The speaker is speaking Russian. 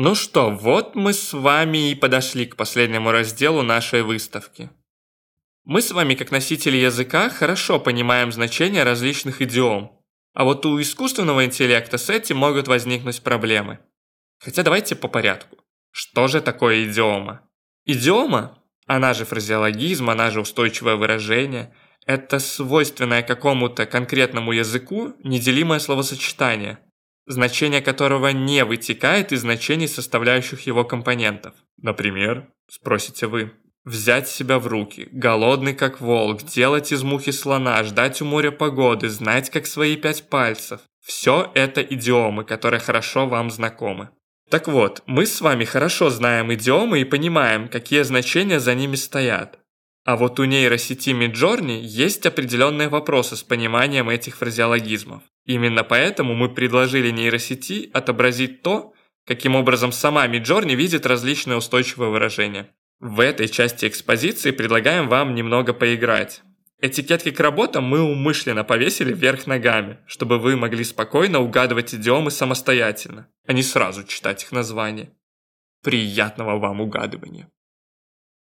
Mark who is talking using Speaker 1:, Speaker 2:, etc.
Speaker 1: Ну что, вот мы с вами и подошли к последнему разделу нашей выставки. Мы с вами, как носители языка, хорошо понимаем значение различных идиом, а вот у искусственного интеллекта с этим могут возникнуть проблемы. Хотя давайте по порядку. Что же такое идиома? Идиома, она же фразеологизм, она же устойчивое выражение, это свойственное какому-то конкретному языку неделимое словосочетание – значение которого не вытекает из значений составляющих его компонентов. Например, спросите вы, взять себя в руки, голодный как волк, делать из мухи слона, ждать у моря погоды, знать как свои пять пальцев. Все это идиомы, которые хорошо вам знакомы. Так вот, мы с вами хорошо знаем идиомы и понимаем, какие значения за ними стоят. А вот у нейросети Midjourney есть определенные вопросы с пониманием этих фразеологизмов. Именно поэтому мы предложили нейросети отобразить то, каким образом сама Midjourney видит различные устойчивые выражения. В этой части экспозиции предлагаем вам немного поиграть. Этикетки к работам мы умышленно повесили вверх ногами, чтобы вы могли спокойно угадывать идиомы самостоятельно, а не сразу читать их названия. Приятного вам угадывания!